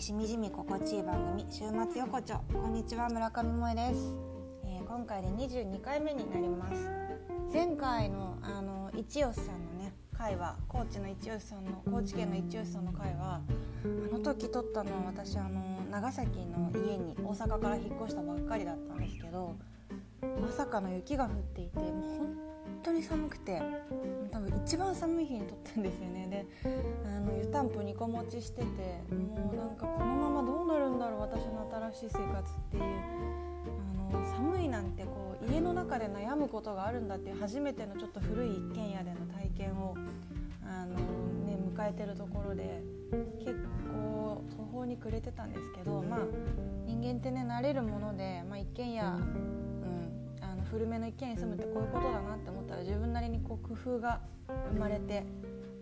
にしみじみ心地いい番組週末横丁。こんにちは村上萌です、えー、今回で22回目になります。前回のあの一吉さんのね回は高知の一吉さんの高知県の一吉さんの回はあの時撮ったのは私あの長崎の家に大阪から引っ越したばっかりだったんですけどまさかの雪が降っていてもう本当に寒くて多分一番寒い日に撮ったんですよね。であの湯たんぽ2個持ちしててもうなんかこのままどうなるんだろう私の新しい生活っていうあの寒いなんてこう家の中で悩むことがあるんだっていう初めてのちょっと古い一軒家での体験をあの、ね、迎えてるところで結構途方に暮れてたんですけどまあ人間ってね慣れるもので、まあ、一軒家古めの一軒に住むってこういうことだなって思ったら自分なりにこう工夫が生まれて、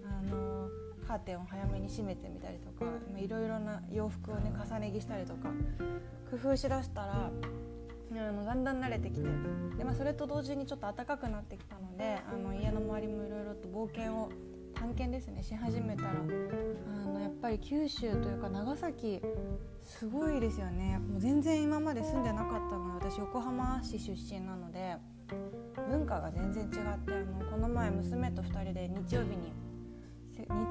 あのカーテンを早めに閉めてみたりとかいろいろな洋服をね重ね着したりとか工夫しだしたらあのだんだん慣れてきてで、まあ、それと同時にちょっと暖かくなってきたのであの家の周りもいろいろと冒険を探検ですねし始めたら。あのやっぱり九州というか長崎すごいですよね。もう全然今まで住んでなかったので私横浜市出身なので文化が全然違ってあのこの前娘と2人で日曜日に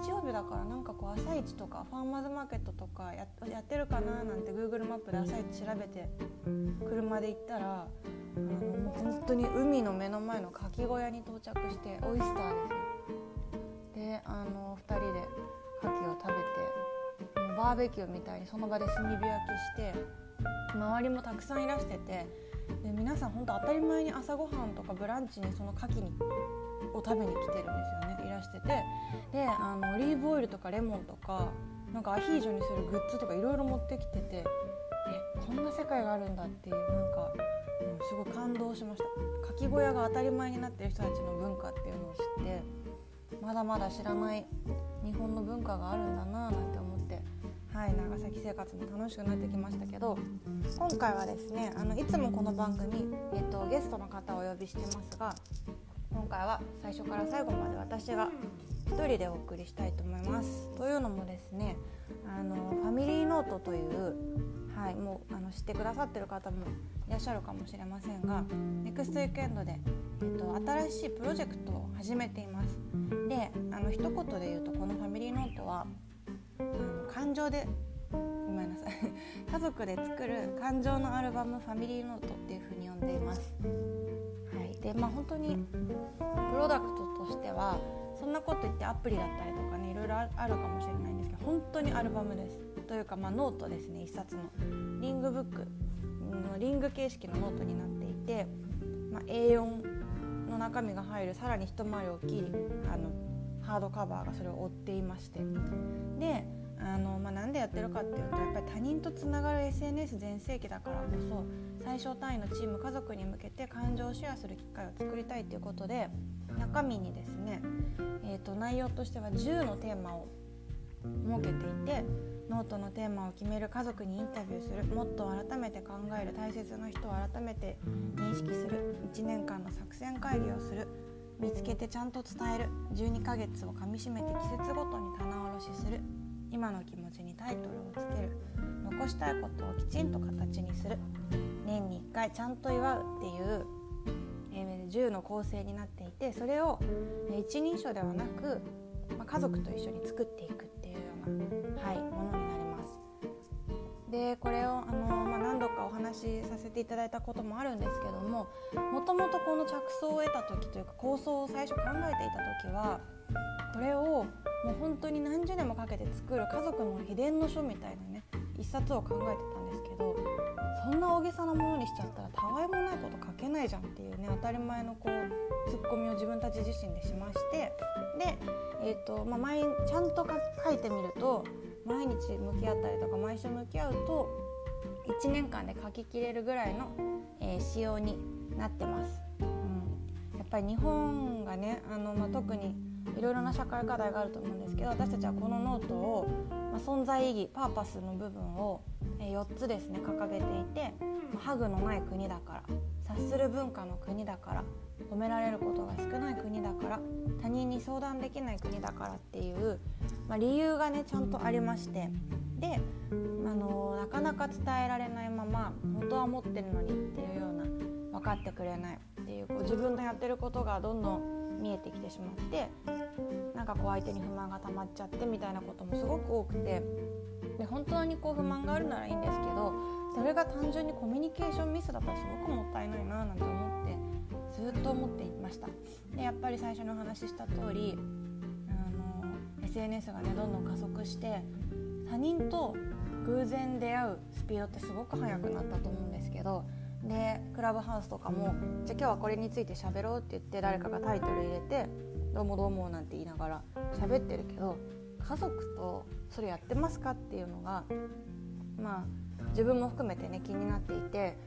日曜日だからなんかこう朝市とかファーマーズマーケットとかやってるかななんて Google マップで朝市調べて車で行ったらあのもう本当に海の目の前のかき小屋に到着してオイスターですよであの2人で牡蠣を食べてバーベキューみたいにその場で炭火焼きして周りもたくさんいらしててで皆さん本当当たり前に朝ごはんとかブランチにその牡蠣にを食べに来てるんですよね。いらしてて。であのオリーブオイルとかレモンとかなんかアヒージョにするグッズとかいろいろ持ってきててえこんな世界があるんだっていうなんか、う、すごい感動しました。牡蠣小屋が当たり前になってる人たちの文化っていうのを知って。まだまだ知らない日本の文化があるんだななんて思ってはい長崎生活も楽しくなってきましたけど今回はですねあのいつもこの番組、えっと、ゲストの方をお呼びしてますが今回は最初から最後まで私が1人でお送りしたいと思います。というのもですねあのファミリーノートというはい、もうあの知ってくださってる方もいらっしゃるかもしれませんがネクストウィークエンドで、えーと、新しいプロジェクトを始めています。であの一言で言うとこのファミリーノートはあの感情でごめんなさい。家族で作る感情のアルバム「ファミリーノート」っていうふうに呼んでいます。はい、でまあ本当にプロダクトとしてはそんなこと言ってアプリだったりとかねいろいろあるかもしれないんですけど本当にアルバムです。というか、まあ、ノートですね。1冊の。リングブックのリング形式のノートになっていて、まあ、A4 の中身が入るさらに一回り大きいあのハードカバーがそれを追っていまして。であの、まあ、なんでやってるかっていうとやっぱり他人とつながる SNS 全盛期だからこそ最小単位のチーム家族に向けて感情をシェアする機会を作りたいということで中身にですね、えーと、内容としては10のテーマを設けていてノートのテーマを決める家族にインタビューするもっと改めて考える大切な人を改めて認識する1年間の作戦会議をする見つけてちゃんと伝える12ヶ月をかみしめて季節ごとに棚卸しする今の気持ちにタイトルをつける残したいことをきちんと形にする年に1回ちゃんと祝うっていう、え、10の構成になっていてそれを一人称ではなく、ま、家族と一緒に作っていくっていうような、はい、ものになります。でこれをあの、まあ、何度かお話しさせていただいたこともあるんですけどももともとこの着想を得た時というか構想を最初考えていた時はこれをもう本当に何十年もかけて作る家族の秘伝の書みたいなね一冊を考えてたどそんな大げさなものにしちゃったらたわいもないこと書けないじゃんっていうね当たり前のこうツッコミを自分たち自身でしましてで、えーとまあ、毎ちゃんと書いてみると毎日向き合ったりとか毎週向き合うと1年間で書ききれるぐらいの、えー、仕様になってます。うん、やっぱり日本がねあの、まあ、特にいろいろな社会課題があると思うんですけど私たちはこのノートを、まあ、存在意義パーパスの部分を、え4つですね掲げていてハグのない国だから察する文化の国だから褒められることが少ない国だから他人に相談できない国だからっていうまあ、理由がねちゃんとありましてで、あのなかなか伝えられないまま本当は思ってるのにっていうような分かってくれないっていうこう自分のやってることがどんどん見えてきてしまってなんかこう相手に不満が溜まっちゃってみたいなこともすごく多くてで本当にこう不満があるならいいんですけどそれが単純にコミュニケーションミスだったらすごくもったいないななんて思ってずっと思っていました。でやっぱり最初のお話しした通りあの SNS がねどんどん加速して他人と偶然出会うスピードってすごく速くなったと思うんですけどでクラブハウスとかもじゃあ今日はこれについて喋ろうって言って誰かがタイトル入れて「どうもどうも」なんて言いながら喋ってるけど家族とそれやってますかっていうのがまあ自分も含めてね気になっていて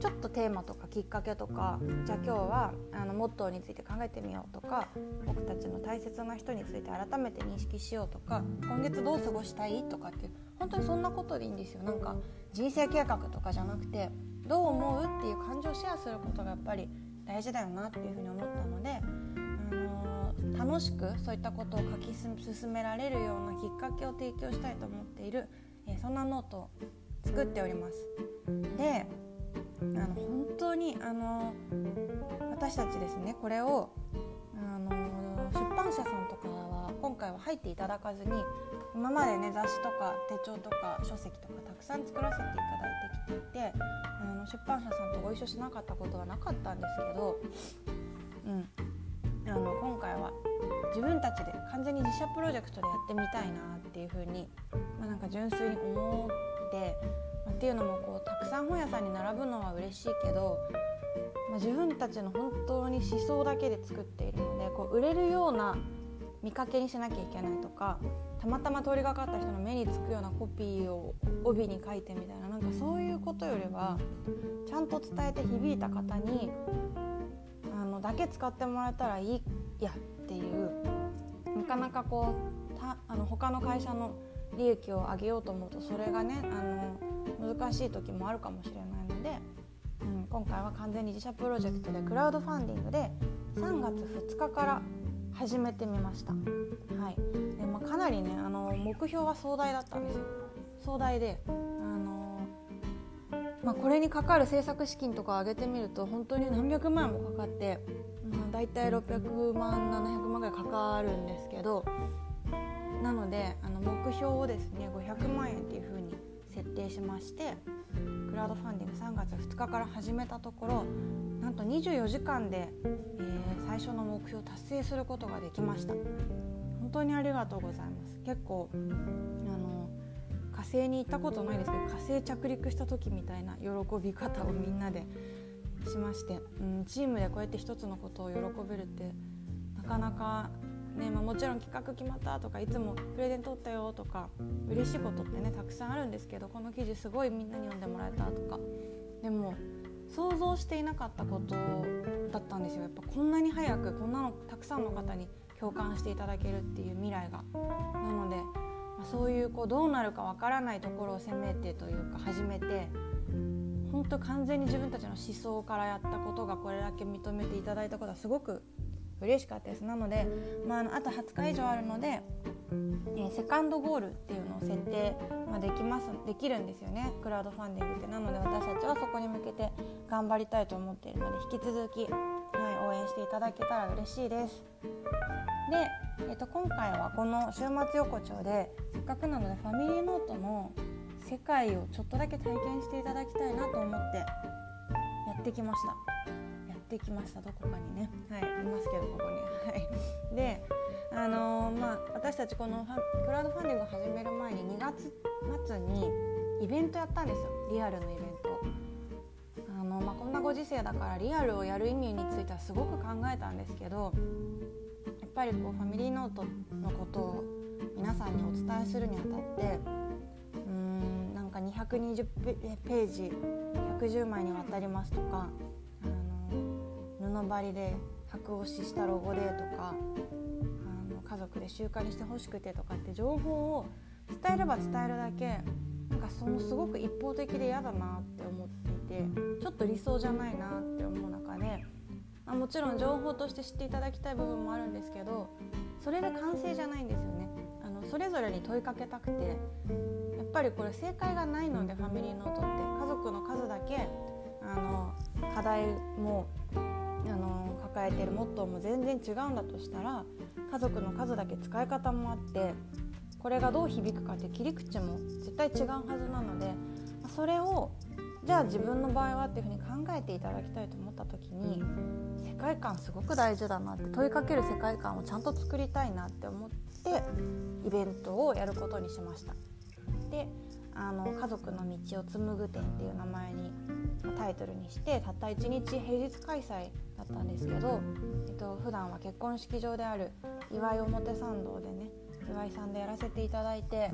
ちょっとテーマとかきっかけとかじゃあ今日はあのモットーについて考えてみようとか僕たちの大切な人について改めて認識しようとか今月どう過ごしたいとかっていう本当にそんなことでいいんですよ。なんか人生計画とかじゃなくてどう思うっていう感情をシェアすることがやっぱり大事だよなっていうふうに思ったので、あの、楽しくそういったことを書き進められるようなきっかけを提供したいと思っている、え、そんなノートを作っております。であの本当にあの私たちですねこれを出版社さんとかは今回は入っていただかずに今までね雑誌とか手帳とか書籍とかたくさん作らせていただいてきていてあの出版社さんとご一緒しなかったことはなかったんですけど、うん、あの今回は自分たちで完全に自社プロジェクトでやってみたいなっていうふうに、まあ、なんか純粋に思ってまっていうのもこうたくさん本屋さんに並ぶのは嬉しいけど、まあ、自分たちの本当に思想だけで作っているのこう売れるような見かけにしなきゃいけないとかたまたま通りがかった人の目につくようなコピーを帯に書いてみたいななんかそういうことよりはちゃんと伝えて響いた方にあのだけ使ってもらえたらいいやっていうなかなかこうたあの他の会社の利益を上げようと思うとそれがねあの難しい時もあるかもしれないので、うん、今回は完全に自社プロジェクトでクラウドファンディングで3月2日から始めてみました、はい。でまあ、かなりねあの目標は壮大だったんですよ。壮大であのまあ、これにかかる制作資金とか上げてみると本当に何百万もかかって、まあ、大体600万700万ぐらいかかるんですけどなのであの目標をですね500万円っていう風に設定しましてクラウドファンディング3月2日から始めたところなんと24時間で、えー、最初の目標を達成することができました。本当にありがとうございます。結構あの火星に行ったことないですけど火星着陸した時みたいな喜び方をみんなでしまして、うん、チームでこうやって一つのことを喜べるってなかなかねまあ、もちろん企画決まったとかいつもプレゼント取ったよとか嬉しいことってねたくさんあるんですけどこの記事すごいみんなに読んでもらえたとか。でも想像していなかったことだったんですよ。やっぱこんなに早くこんなのたくさんの方に共感していただけるっていう未来が。なので、まあ、そういうこうどうなるかわからないところを攻めてというか始めて本当完全に自分たちの思想からやったことがこれだけ認めていただいたことはすごく嬉しかったです。なので、まあ、あと20日以上あるので、え、セカンドゴールっていうのを設定、ま、できますできるんですよね。クラウドファンディングって。なので私たちはそこに向けて頑張りたいと思っているので引き続き、はい、応援していただけたら嬉しいです。で、えー、と今回はこの週末横丁でせっかくなのでファミリーノートの世界をちょっとだけ体験していただきたいなと思ってやってきました。ってきましたどこかにね。はいいますけどここに。はい。であのー、まあ私たちこのクラウドファンディングを始める前に2月末にイベントやったんですよ。リアルのイベント。あの、まあ、こんなご時世だからリアルをやる意味についてはすごく考えたんですけどやっぱりこうファミリーノートのことを皆さんにお伝えするにあたってうーんなんか220ページ110枚にわたりますとか布張りで白押ししたロゴでとかあの家族で習慣にしてほしくてとかって情報を伝えれば伝えるだけなんかそのすごく一方的で嫌だなって思っていてちょっと理想じゃないなって思う中で、まあ、もちろん情報として知っていただきたい部分もあるんですけどそれで完成じゃないんですよね。あのそれぞれに問いかけたくてやっぱりこれ正解がないのでファミリーノートって家族の数だけあの課題もあの抱えてるモットーも全然違うんだとしたら家族の数だけ使い方もあってこれがどう響くかって切り口も絶対違うはずなのでそれをじゃあ自分の場合はっていうふうに考えていただきたいと思った時に世界観すごく大事だなって問いかける世界観をちゃんと作りたいなって思ってイベントをやることにしました。であの家族の道を紡ぐ展っていう名前にタイトルにしてたった1日平日開催だったんですけど、えっと普段は結婚式場である岩井表参道でね岩井さんでやらせていただいて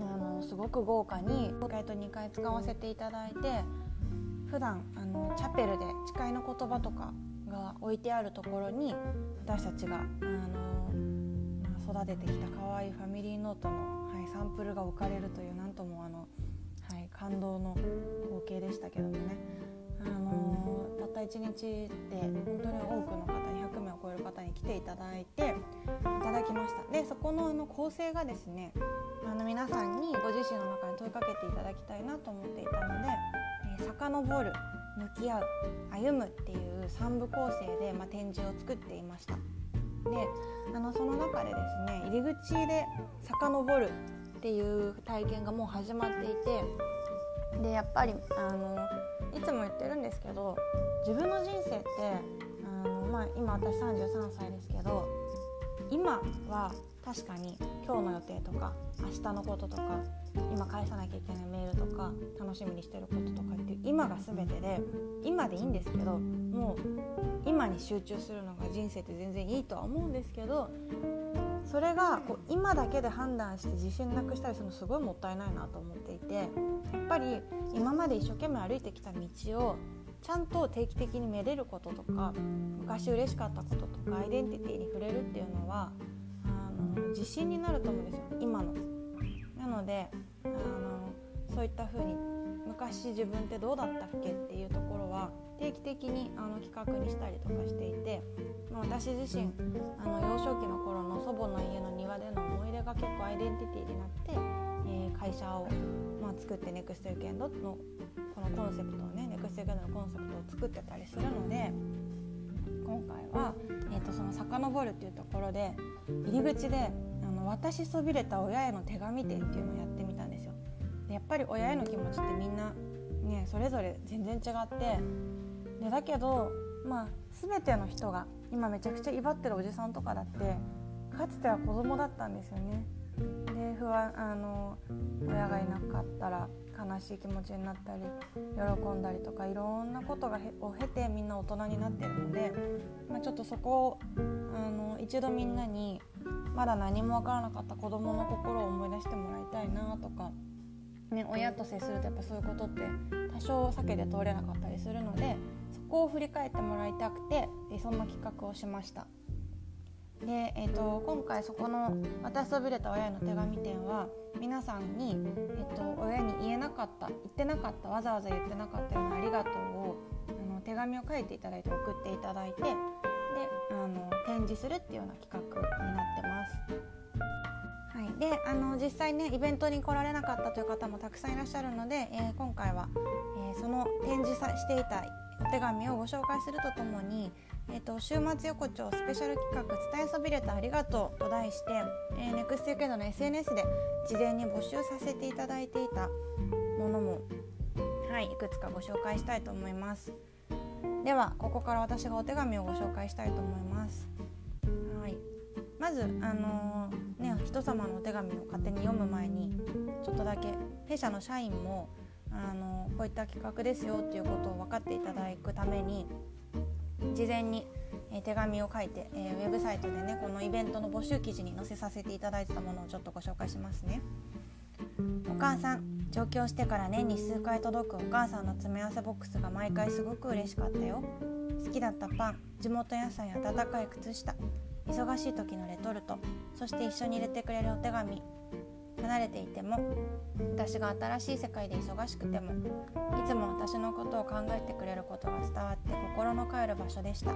あのすごく豪華に1回と2回使わせていただいて普段あのチャペルで誓いの言葉とかが置いてあるところに私たちがあの、育ててきた可愛いファミリーノートの、い、サンプルが置かれるというなんともあの、はい、感動の光景でしたけどもね。あのたった1日で本当に多くの方200名を超える方に来ていただいていただきましたでそこのあの構成がですねあの皆さんにご自身の中に問いかけていただきたいなと思っていたので「えー、遡る」「向き合う」「歩む」っていう3部構成で、まあ、展示を作っていました。であのその中でですね入り口で遡るっていう体験がもう始まっていてでやっぱりあのいつも言ってるんですけど自分の人生ってあの、まあ、今私33歳ですけど今は確かに今日の予定とか明日のこととか今返さなきゃいけないメールとか楽しみにしてることとかっていう今が全てで今でいいんですけどもう今に集中するのが人生って全然いいとは思うんですけどそれがこう今だけで判断して自信なくしたりするのすごいもったいないなと思っていてやっぱり今まで一生懸命歩いてきた道をちゃんと定期的にめでることとか昔嬉しかったこととかアイデンティティに触れるっていうのは自信になると思うんですよ今の。なのであのそういった風に昔自分ってどうだったっけっていうところは定期的にあの企画にしたりとかしていて、ま、私自身あの幼少期の頃の祖母の家の庭での思い出が結構アイデンティティになって、えー、会社を、まあ、作ってネクストユケンドのこのコンセプトをねネクストユケンドのコンセプトを作ってたりするので今回は、えーと、その遡るっていうところで入り口であの私そびれた親への手紙展っていうのをやってみたんですよ。でやっぱり親への気持ちってみんなねそれぞれ全然違ってでだけどまあ全ての人が今めちゃくちゃ威張ってるおじさんとかだってかつては子供だったんですよね。で不安あの親がいなかったら悲しい気持ちになったり喜んだりとかいろんなことがを経てみんな大人になってるので、まあ、ちょっとそこをあの一度みんなにまだ何も分からなかった子どもの心を思い出してもらいたいなとかね、親と接するとやっぱそういうことって多少避けて通れなかったりするのでそこを振り返ってもらいたくてそんな企画をしました。で、えーと、今回そこの「私とびれた親への手紙展」は皆さんに、えーと、親に言えなかった言ってなかったわざわざ言ってなかったようなありがとうをあの手紙を書いていただいて送っていただいてであの展示するっていうような企画になってます。はい、であの実際ねイベントに来られなかったという方もたくさんいらっしゃるので、えー、今回は、えー、その展示さしていたお手紙をご紹介するとともに、えーと、週末横丁スペシャル企画「伝えそびれたありがとう」と題して、えー、NEXTUK の SNS で事前に募集させていただいていたものも、はい、いくつかご紹介したいと思います。ではここから私がお手紙をご紹介したいと思います。はい。まずあのーね人様のお手紙を勝手に読む前にちょっとだけ弊社の社員もあのこういった企画ですよっていうことを分かっていただくために事前に、手紙を書いて、えー、ウェブサイトでねこのイベントの募集記事に載せさせていただいてたものをちょっとご紹介しますね。お母さん上京してから年に数回届くお母さんの詰め合わせボックスが毎回すごく嬉しかったよ好きだったパン地元野菜温かい靴下忙しい時のレトルトそして一緒に入れてくれるお手紙離れていても私が新しい世界で忙しくてもいつも私のことを考えてくれることが伝わって心の帰る場所でした。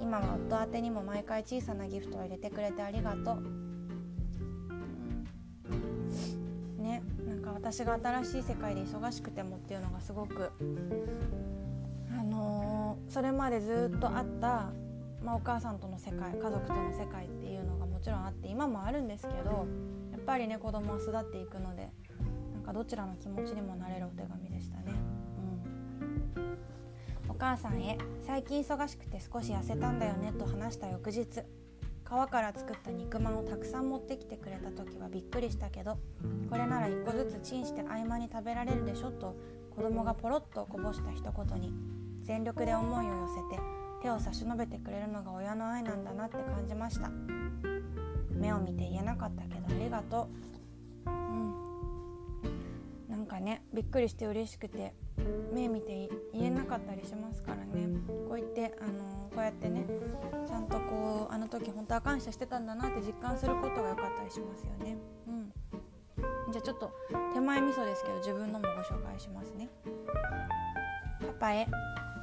今は夫宛てにも毎回小さなギフトを入れてくれてありがとう、うん、ね。なんか私が新しい世界で忙しくてもっていうのがすごくあのー、それまでずっとあったまあ、お母さんとの世界家族との世界っていうのがもちろんあって今もあるんですけどぱりね子供は巣立っていくのでなんかどちらの気持ちにもなれるお手紙でしたね。うん、お母さんへ最近忙しくて少し痩せたんだよねと話した翌日皮から作った肉まんをたくさん持ってきてくれた時はびっくりしたけどこれなら1個ずつチンして合間に食べられるでしょと子供がポロッとこぼした一言に全力で思いを寄せて手を差し伸べてくれるのが親の愛なんだなって感じました目を見て言えなかったけどありがとううんなんかねびっくりして嬉しくて目見て言えなかったりしますからねこう言ってあのこうやってねちゃんとこうあの時本当は感謝してたんだなって実感することが良かったりしますよね。うん、じゃあちょっと手前味噌ですけど自分のもご紹介しますね。パパへ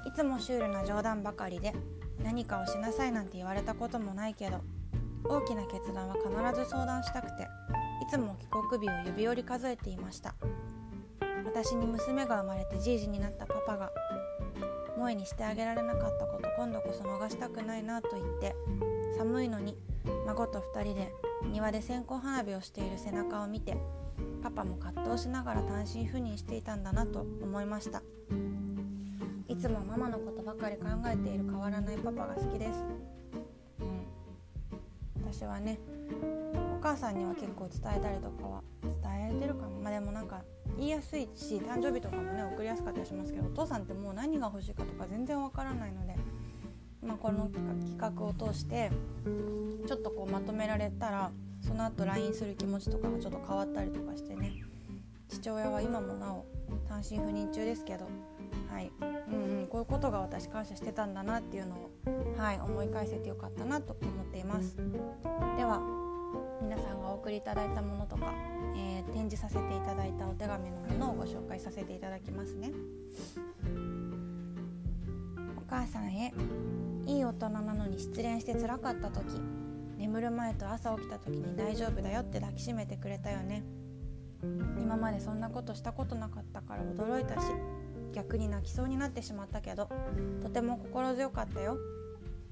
いつもシュールな冗談ばかりで何かをしなさいなんて言われたこともないけど大きな決断は必ず相談したくていつも帰国日を指折り数えていました。私に娘が生まれてじいじになったパパが萌えにしてあげられなかったこと今度こそ逃したくないなと言って寒いのに孫と2人で庭で線香花火をしている背中を見てパパも葛藤しながら単身赴任していたんだなと思いました。いつもママのことばかり考えている変わらないパパが好きです、私はねお母さんには結構伝えたりとかは伝えてるかも。まあでもなんか言いやすいし誕生日とかもね送りやすかったりしますけどお父さんってもう何が欲しいかとか全然わからないので、まあ、この企画を通してちょっとこうまとめられたらその後 LINE する気持ちとかがちょっと変わったりとかしてね父親は今もなお単身赴任中ですけど、はい。うんうん、こういうことが私感謝してたんだなっていうのを、はい、思い返せてよかったなと思っています。では皆さんがお送りいただいたものとかえー、展示させていただいたお手紙のものをご紹介させていただきますねお母さんへいい大人なのに失恋して辛かった時眠る前と朝起きた時に大丈夫だよって抱きしめてくれたよね今までそんなことしたことなかったから驚いたし逆に泣きそうになってしまったけどとても心強かったよ。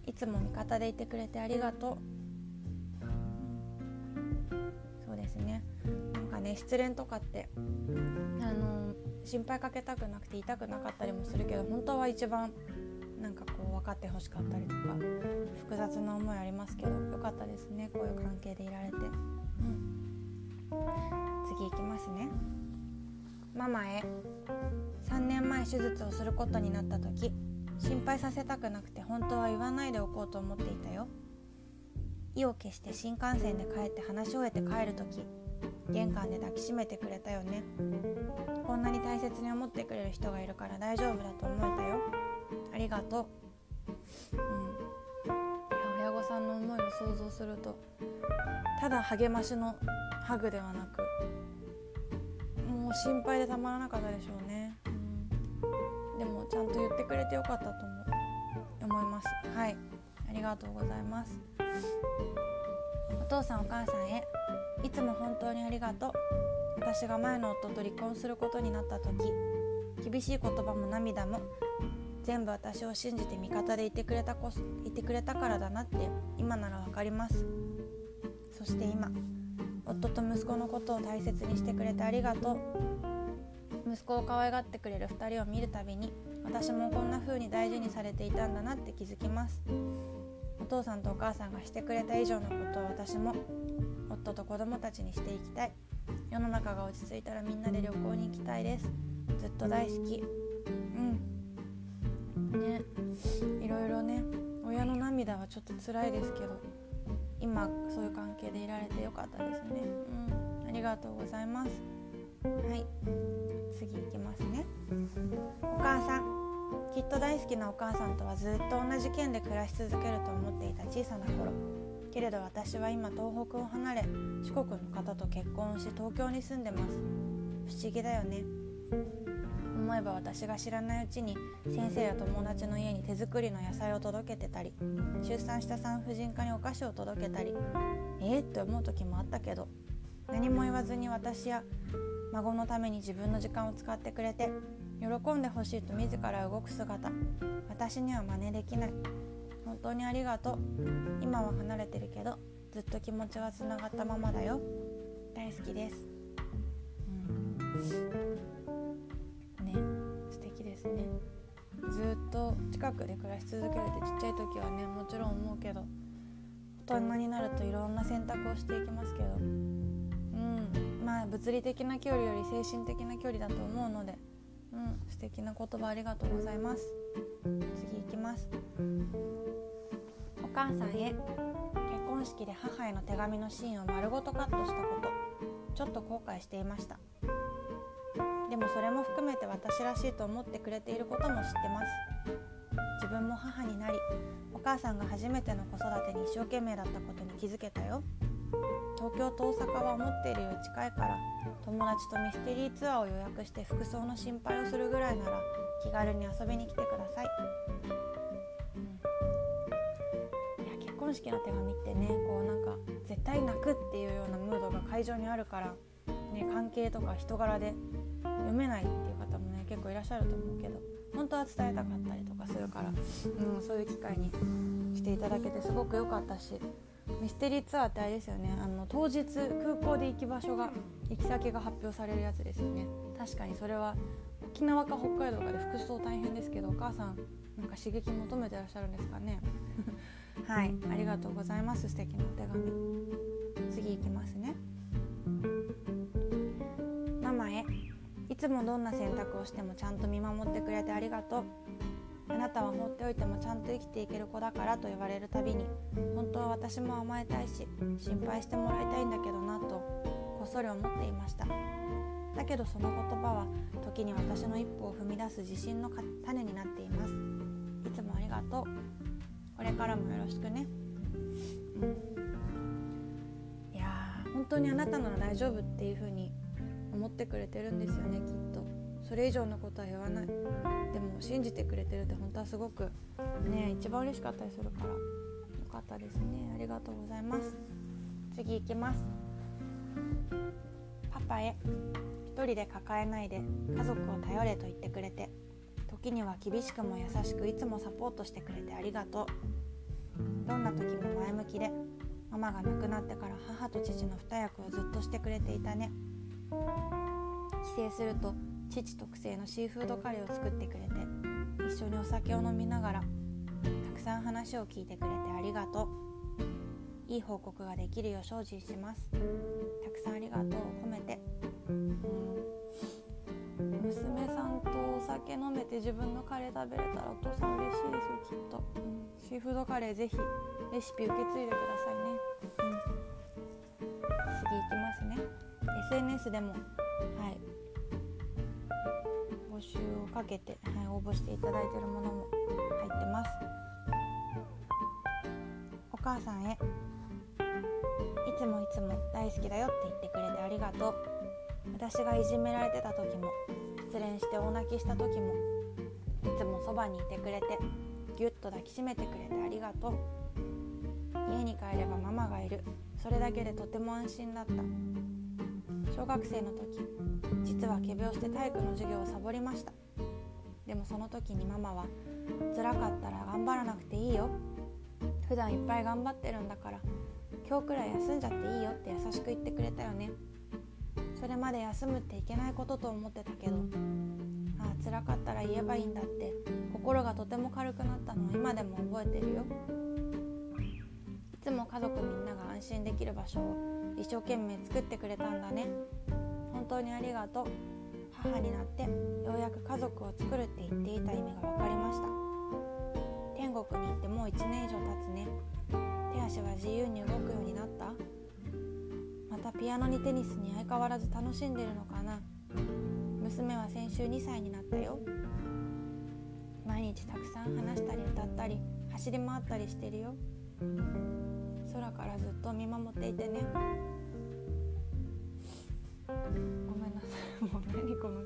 いつも味方でいてくれてありがとう。そうですね。失恋とかってあの心配かけたくなくて痛くなかったりもするけど本当は一番なんかこう分かってほしかったりとか複雑な思いありますけどよかったですね。こういう関係でいられて、うん、次いきますね。ママへ。3年前手術をすることになった時心配させたくなくて本当は言わないでおこうと思っていたよ。意を決して新幹線で帰って話し終えて帰る時玄関で抱きしめてくれたよね。こんなに大切に思ってくれる人がいるから大丈夫だと思えたよ。ありがとう。うん。いや親御さんの思いを想像するとただ励ましのハグではなくもう心配でたまらなかったでしょうね、うん、でもちゃんと言ってくれてよかったと思います。はい。ありがとうございます。お父さんお母さんへいつも本当にありがとう。私が前の夫と離婚することになった時厳しい言葉も涙も全部私を信じて味方でいてくれたこいてくれたからだなって今なら分かります。そして今夫と息子のことを大切にしてくれてありがとう。息子を可愛がってくれる2人を見るたびに私もこんな風に大事にされていたんだなって気づきます。お父さんとお母さんがしてくれた以上のことを私も夫と子供たちにしていきたい。世の中が落ち着いたらみんなで旅行に行きたいです。ずっと大好き。うん。ね。いろいろね。親の涙はちょっと辛いですけど。今そういう関係でいられてよかったですね。うん。ありがとうございます。はい。次いきますね。お母さん。きっと大好きなお母さんとはずっと同じ県で暮らし続けると思っていた小さな頃。けれど私は今東北を離れ四国の方と結婚し東京に住んでます。不思議だよね。思えば私が知らないうちに先生や友達の家に手作りの野菜を届けてたり出産した産婦人科にお菓子を届けたりえー、って思う時もあったけど何も言わずに私や孫のために自分の時間を使ってくれて喜んでほしいと自ら動く姿私には真似できない。本当にありがとう。今は離れてるけどずっと気持ちはつながったままだよ。大好きです、うん、ですね。ずっと近くで暮らし続けるってちっちゃい時はねもちろん思うけど大人になるといろんな選択をしていきますけどうんまあ物理的な距離より精神的な距離だと思うのでうん素敵な言葉ありがとうございます。次いきます。お母さんへ結婚式で母への手紙のシーンを丸ごとカットしたことちょっと後悔していました。でもそれも含めて私らしいと思ってくれていることも知ってます。自分も母になりお母さんが初めての子育てに一生懸命だったことに気づけたよ。東京と大阪は思っているより近いから友達とミステリーツアーを予約して服装の心配をするぐらいなら気軽に遊びに来てください、うん、いや結婚式の手紙ってねこうなんか絶対泣くっていうようなムードが会場にあるから、ね、関係とか人柄で読めないっていう方もね結構いらっしゃると思うけど本当は伝えたかったりとかするから、うん、そういう機会にしていただけてすごく良かったしミステリーツアーってあれですよねあの当日空港で行き場所が行き先が発表されるやつですよね。確かにそれは沖縄か北海道かで服装大変ですけどお母さんなんか刺激求めてらっしゃるんですかね。はいありがとうございます。素敵なお手紙。次いきますねつもどんな選択をしてもちゃんと見守ってくれてありがとう。あなたは放っておいてもちゃんと生きていける子だからと言われるたびに本当は私も甘えたいし心配してもらいたいんだけどなとこっそり思っていました。だけどその言葉は時に私の一歩を踏み出す自信の種になっています。いつもありがとう。これからもよろしくね、いや本当にあなたなら大丈夫っていう風に思ってくれてるんですよねきっと。それ以上のことは言わない。でも信じてくれてるって本当はすごくね一番嬉しかったりするから。よかったですね。ありがとうございます。次いきます。パパへ。一人で抱えないで家族を頼れと言ってくれて。時には厳しくも優しくいつもサポートしてくれてありがとう。どんな時も前向きで。ママが亡くなってから母と父の二役をずっとしてくれていたね。帰省すると父特製のシーフードカレーを作ってくれて一緒にお酒を飲みながらたくさん話を聞いてくれてありがとう。いい報告ができるよう精進します。たくさんありがとうを込めて。娘さんとお酒飲めて自分のカレー食べれたらお父さん嬉しいですよきっと、うん、シーフードカレーぜひレシピ受け継いでくださいね、うん、次いきますね。SNS でもはい。募集をかけて、はい、応募していただいているものも入ってます。お母さんへいつもいつも大好きだよって言ってくれてありがとう。私がいじめられてた時も失恋して大泣きした時もいつもそばにいてくれてぎゅっと抱きしめてくれてありがとう。家に帰ればママがいる。それだけでとても安心だった。小学生の時実は仮病して体育の授業をサボりました。でもその時にママは辛かったら頑張らなくていいよ。普段いっぱい頑張ってるんだから今日くらい休んじゃっていいよって優しく言ってくれたよね。それまで休むっていけないことと思ってたけどああ辛かったら言えばいいんだって心がとても軽くなったのを今でも覚えてるよ。いつも家族みんなが安心できる場所を一生懸命作ってくれたんだね。本当にありがとう。母になってようやく家族を作るって言っていた意味が分かりました。天国に行ってもう1年以上経つね。手足は自由に動くようになった。またピアノにテニスに相変わらず楽しんでるのかな。娘は先週2歳になったよ。毎日たくさん話したり歌ったり走り回ったりしてるよ。空からずっと見守っていてね。ごめんなさい。もう何この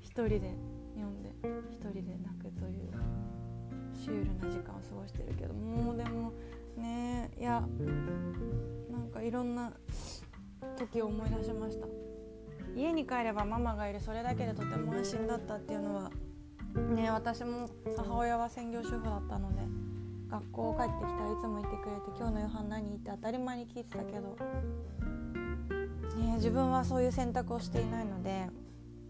一人で読んで一人で泣くというシュールな時間を過ごしてるけどもうでもねいやなんかいろんな時を思い出しました。家に帰ればママがいるそれだけでとても安心だったっていうのはね私も母親は専業主婦だったので。学校帰ってきたらいつもいてくれて「今日の夕飯何?」って当たり前に聞いてたけど、ね、自分はそういう選択をしていないので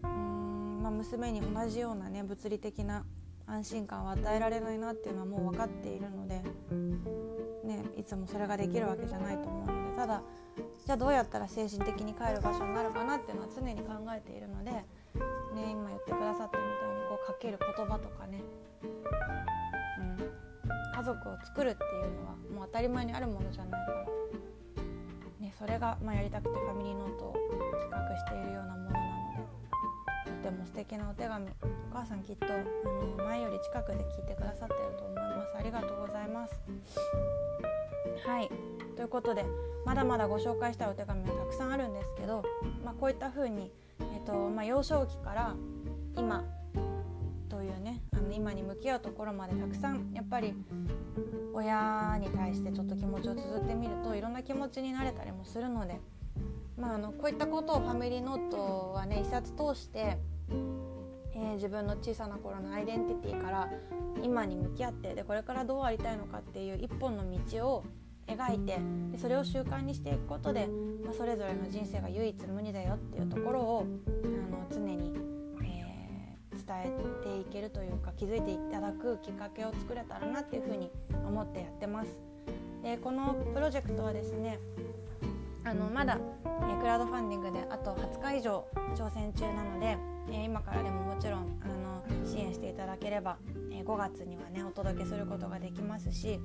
うん、まあ、娘に同じようなね物理的な安心感を与えられないなっていうのはもう分かっているので、ね、いつもそれができるわけじゃないと思うのでただじゃあどうやったら精神的に帰る場所になるかなっていうのは常に考えているので、ね、今言ってくださったみたいにこうかける言葉とかね、うん、家族を作るっていうのはもう当たり前にあるものじゃないから、ね、それが、まあ、やりたくてファミリーノートを企画しているようなものなのでとても素敵なお手紙お母さんきっとあの前より近くで聞いてくださってると思います。ありがとうございます。はい。ということでまだまだご紹介したいお手紙はたくさんあるんですけど、まあ、こういった風に、えーとまあ、幼少期から今今に向き合うところまでたくさんやっぱり親に対してちょっと気持ちを綴ってみるといろんな気持ちになれたりもするので、まあ、あのこういったことをファミリーノートはね一冊通して、えー、自分の小さな頃のアイデンティティから今に向き合ってでこれからどうありたいのかっていう一本の道を描いてでそれを習慣にしていくことで、まあ、それぞれの人生が唯一無二だよっていうところをあの常に、伝えていけるというか気づいていただくきっかけを作れたらなっていうふうに思ってやってます。でこのプロジェクトはですねあのまだ、えクラウドファンディングであと20日以上挑戦中なので、え今からでももちろんあの支援していただければ、え5月にはねお届けすることができますし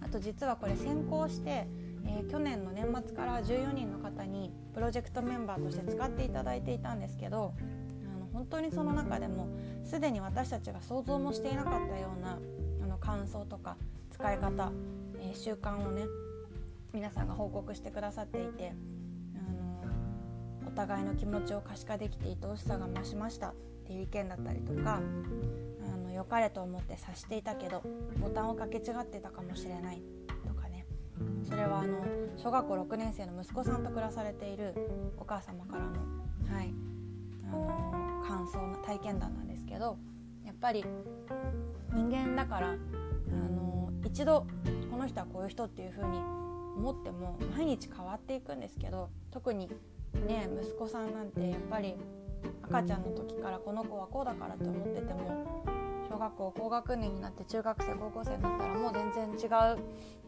あと実はこれ先行して、え、去年の年末から14人の方にプロジェクトメンバーとして使っていただいていたんですけど本当にその中でもすでに私たちが想像もしていなかったようなあの感想とか使い方、えー、習慣をね皆さんが報告してくださっていてあのお互いの気持ちを可視化できて愛おしさが増しましたっていう意見だったりとか良かれと思って察していたけどボタンをかけ違ってたかもしれないとかね。それはあの小学校6年生の息子さんと暮らされているお母様からの,、はい、あの感想の体験談なんですけどやっぱり人間だからあの一度この人はこういう人っていう風に思っても毎日変わっていくんですけど特にね息子さんなんてやっぱり赤ちゃんの時からこの子はこうだからって思ってても小学校高学年になって中学生高校生になったらもう全然違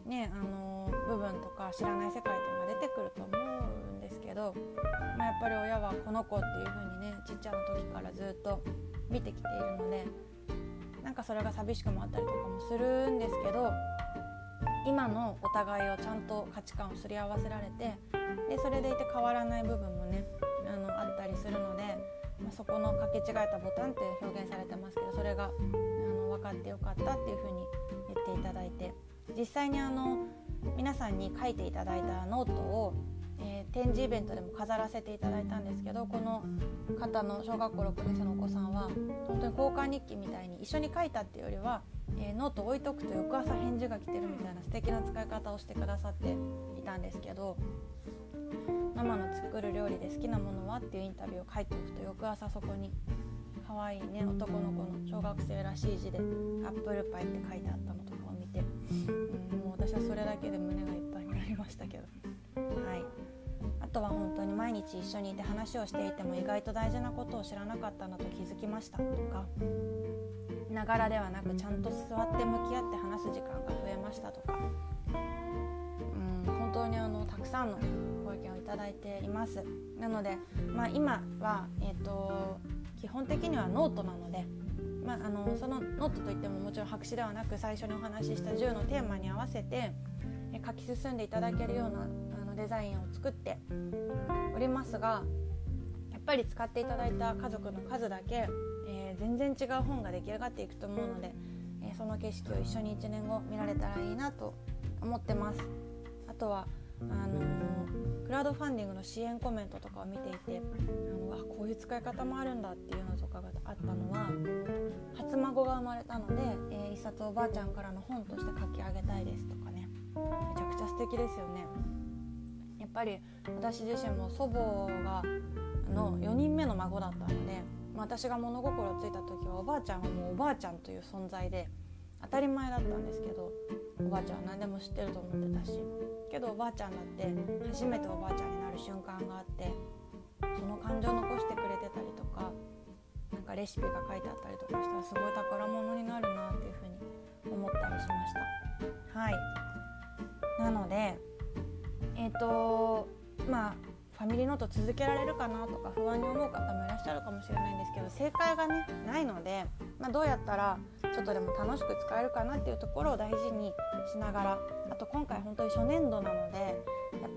う、ね、あの部分とか知らない世界っていうのが出てくると思うけど、まあ、やっぱり親はこの子っていう風にねちっちゃな時からずっと見てきているのでなんかそれが寂しくもあったりとかもするんですけど今のお互いをちゃんと価値観をすり合わせられてでそれでいて変わらない部分もねあのあったりするので。まあ、そこの掛け違えたボタンって表現されてますけどそれがあの分かってよかったっていうふうに言っていただいて実際にあの皆さんに書いていただいたノートを、展示イベントでも飾らせていただいたんですけどこの方の小学校6年生のお子さんは本当に交換日記みたいに一緒に書いたっていうよりは、えー、ノート置いとくと翌朝返事が来てるみたいな素敵な使い方をしてくださっていたんですけどママの作る料理で好きなものはっていうインタビューを書いておくと翌朝そこに可愛いね男の子の小学生らしい字で「アップルパイ」って書いてあったのとかを見て、うん、もう私はそれだけで胸がいっぱいになりましたけど。はい。とは本当に毎日一緒にいて話をしていても意外と大事なことを知らなかったなと気づきましたとかながらではなくちゃんと座って向き合って話す時間が増えましたとか。うん本当にあのたくさんのご意見をいただいています。なので、まあ、今は、えーと、基本的にはノートなので、まあ、あのそのノートといってももちろん白紙ではなく最初にお話しした10のテーマに合わせて書き進んでいただけるようなのデザインを作っておりますがやっぱり使っていただいた家族の数だけ、えー、全然違う本が出来上がっていくと思うので、えー、その景色を一緒に1年後見られたらいいなと思ってます。あとはあのクラウドファンディングの支援コメントとかを見ていてあのあこういう使い方もあるんだっていうのとかがあったのは初孫が生まれたので、えー、一冊おばあちゃんからの本として書き上げたいですとかねめちゃくちゃ素敵ですよねぱり私自身も祖母がの4人目の孫だったので私が物心ついた時はおばあちゃんはもうおばあちゃんという存在で当たり前だったんですけどおばあちゃんは何でも知ってると思ってたしけどおばあちゃんだって初めておばあちゃんになる瞬間があってその感情を残してくれてたりとかなんかレシピが書いてあったりとかしたらすごい宝物になるなっていうふうに思ったりしました。はい。なのでえっ、ー、とまあファミリーノート続けられるかなとか不安に思う方もいらっしゃるかもしれないんですけど正解がねないので、まあ、どうやったらちょっとでも楽しく使えるかなっていうところを大事にしながらあと今回本当に初年度なので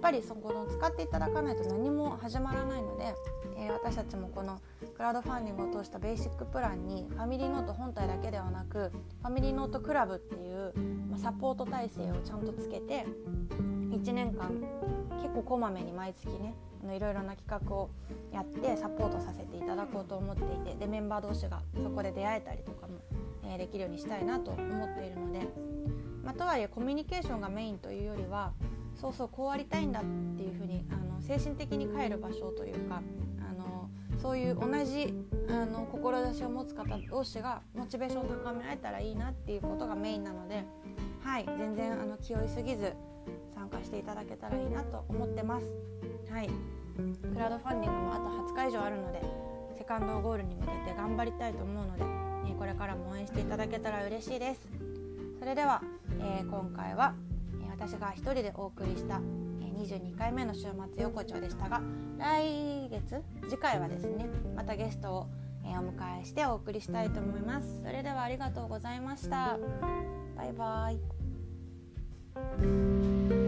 ぱりそこの使っていただかないと何も始まらないので、えー、私たちもこのクラウドファンディングを通したベーシックプランにファミリーノート本体だけではなくファミリーノートクラブっていう、ま、サポート体制をちゃんとつけて1年間結構こまめに毎月ねあのいろいろな企画をやってサポートさせていただこうと思っていてでメンバー同士がそこで出会えたりとかも、えー、できるようにしたいなと思っているので、まあ、とはいえコミュニケーションがメインというよりはそうそうこうありたいんだっていうふうにあの精神的に帰る場所というかあのそういう同じあの志を持つ方同士がモチベーションを高め合えたらいいなっていうことがメインなので、はい、全然あの気負いすぎず参加していただけたらいいなと思ってます。はいクラウドファンディングもあと20日以上あるのでセカンドゴールに向けて頑張りたいと思うので、えこれからも応援していただけたら嬉しいですそれでは、えー、今回は、私が一人でお送りした22回目の週末横丁でしたが来月次回はですねまたゲストをお迎えしてお送りしたいと思います。それではありがとうございました。バイバイ。